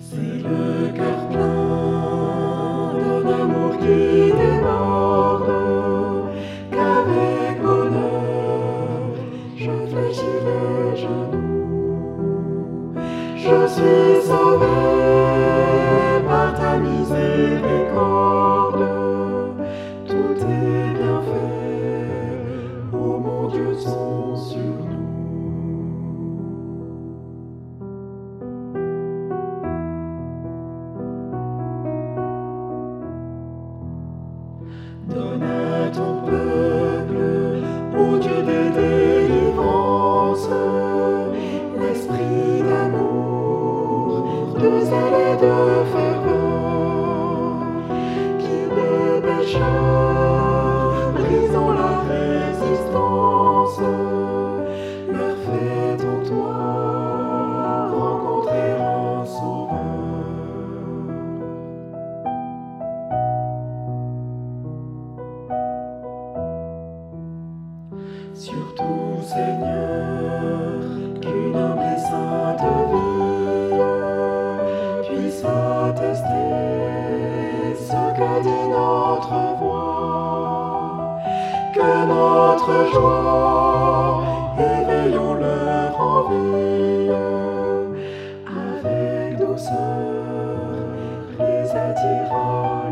C'est le cœur plein d'un amour qui déborde, qu'avec bonheur je fléchis les genoux. Je suis sauvé par ta miséricorde. Donne à ton peuple, ô Dieu de délivrance, l'esprit d'amour, de zèle et de ferveur, qui ne péchera Surtout, Seigneur, qu'une et sainte vie puisse attester ce que dit notre voix, que notre joie éveillons leur envie avec douceur les attira